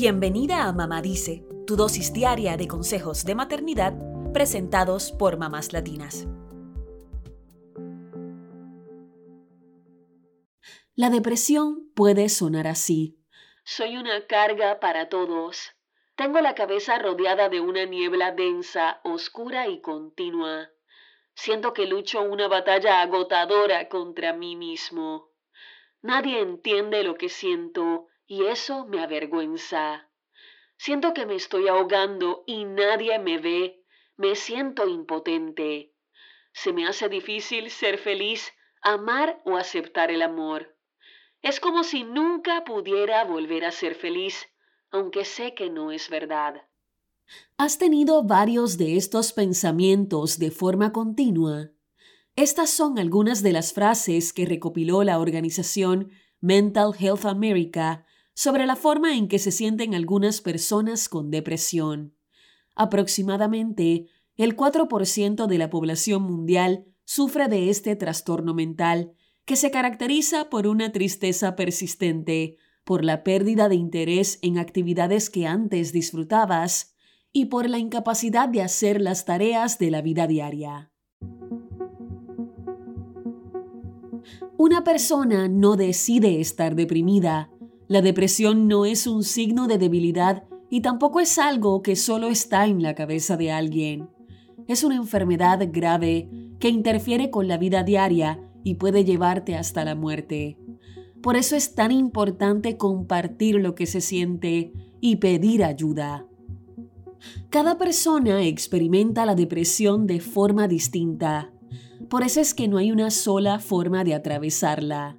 Bienvenida a Mamá Dice, tu dosis diaria de consejos de maternidad presentados por mamás latinas. La depresión puede sonar así. Soy una carga para todos. Tengo la cabeza rodeada de una niebla densa, oscura y continua. Siento que lucho una batalla agotadora contra mí mismo. Nadie entiende lo que siento y eso me avergüenza. Siento que me estoy ahogando y nadie me ve. Me siento impotente. Se me hace difícil ser feliz, amar o aceptar el amor. Es como si nunca pudiera volver a ser feliz, aunque sé que no es verdad. ¿Has tenido varios de estos pensamientos de forma continua? Estas son algunas de las frases que recopiló la organización Mental Health America sobre la forma en que se sienten algunas personas con depresión. Aproximadamente el 4% de la población mundial sufre de este trastorno mental que se caracteriza por una tristeza persistente, por la pérdida de interés en actividades que antes disfrutabas y por la incapacidad de hacer las tareas de la vida diaria. Una persona no decide estar deprimida. La depresión no es un signo de debilidad y tampoco es algo que solo está en la cabeza de alguien. Es una enfermedad grave que interfiere con la vida diaria y puede llevarte hasta la muerte. Por eso es tan importante compartir lo que se siente y pedir ayuda. Cada persona experimenta la depresión de forma distinta. Por eso es que no hay una sola forma de atravesarla.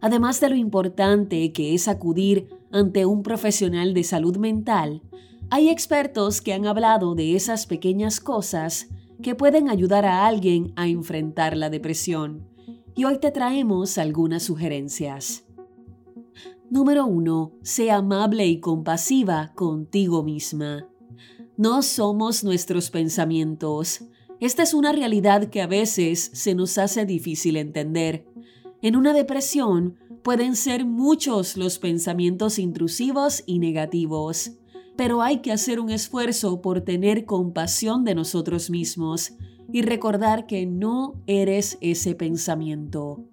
Además de lo importante que es acudir ante un profesional de salud mental, hay expertos que han hablado de esas pequeñas cosas que pueden ayudar a alguien a enfrentar la depresión y hoy te traemos algunas sugerencias. Número 1. Sé amable y compasiva contigo misma. No somos nuestros pensamientos. Esta es una realidad que a veces se nos hace difícil entender. En una depresión pueden ser muchos los pensamientos intrusivos y negativos, pero hay que hacer un esfuerzo por tener compasión de nosotros mismos y recordar que no eres ese pensamiento.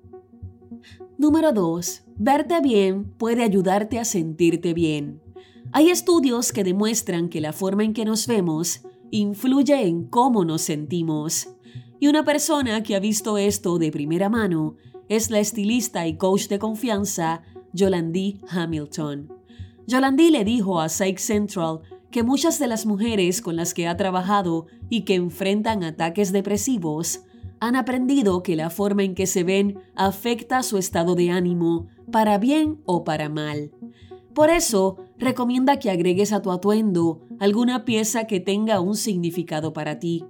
Número 2. Verte bien puede ayudarte a sentirte bien. Hay estudios que demuestran que la forma en que nos vemos influye en cómo nos sentimos. Y una persona que ha visto esto de primera mano es la estilista y coach de confianza Yolandi Hamilton. Yolandi le dijo a Psych Central que muchas de las mujeres con las que ha trabajado y que enfrentan ataques depresivos han aprendido que la forma en que se ven afecta su estado de ánimo, para bien o para mal. Por eso, recomienda que agregues a tu atuendo alguna pieza que tenga un significado para ti.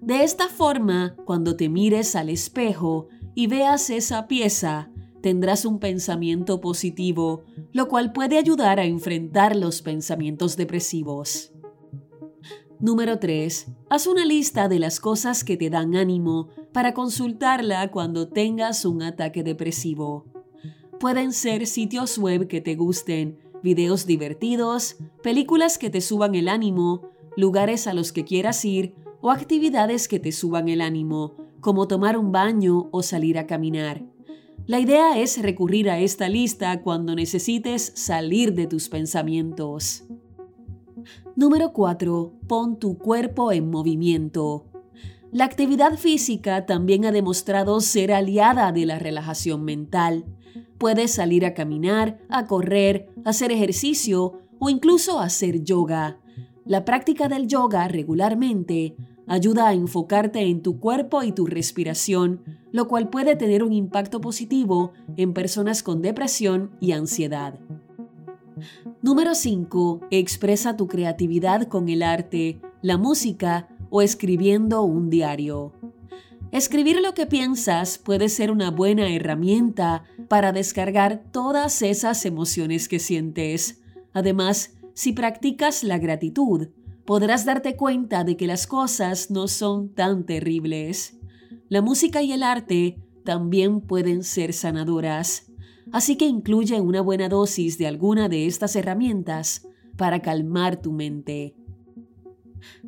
De esta forma, cuando te mires al espejo y veas esa pieza, tendrás un pensamiento positivo, lo cual puede ayudar a enfrentar los pensamientos depresivos. Número 3. Haz una lista de las cosas que te dan ánimo para consultarla cuando tengas un ataque depresivo. Pueden ser sitios web que te gusten, videos divertidos, películas que te suban el ánimo, lugares a los que quieras ir o actividades que te suban el ánimo, como tomar un baño o salir a caminar. La idea es recurrir a esta lista cuando necesites salir de tus pensamientos. Número 4. Pon tu cuerpo en movimiento. La actividad física también ha demostrado ser aliada de la relajación mental. Puedes salir a caminar, a correr, hacer ejercicio o incluso hacer yoga. La práctica del yoga regularmente ayuda a enfocarte en tu cuerpo y tu respiración, lo cual puede tener un impacto positivo en personas con depresión y ansiedad. Número 5. Expresa tu creatividad con el arte, la música o escribiendo un diario. Escribir lo que piensas puede ser una buena herramienta para descargar todas esas emociones que sientes. Además, si practicas la gratitud, podrás darte cuenta de que las cosas no son tan terribles. La música y el arte también pueden ser sanadoras, así que incluye una buena dosis de alguna de estas herramientas para calmar tu mente.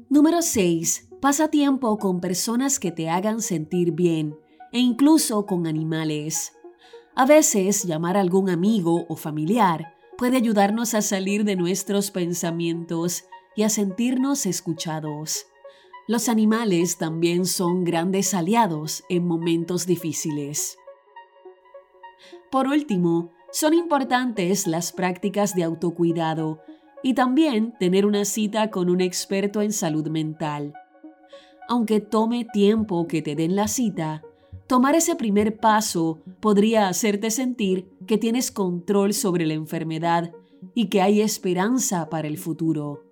Número 6. Pasa tiempo con personas que te hagan sentir bien e incluso con animales. A veces llamar a algún amigo o familiar puede ayudarnos a salir de nuestros pensamientos y a sentirnos escuchados. Los animales también son grandes aliados en momentos difíciles. Por último, son importantes las prácticas de autocuidado y también tener una cita con un experto en salud mental. Aunque tome tiempo que te den la cita, tomar ese primer paso podría hacerte sentir que tienes control sobre la enfermedad y que hay esperanza para el futuro.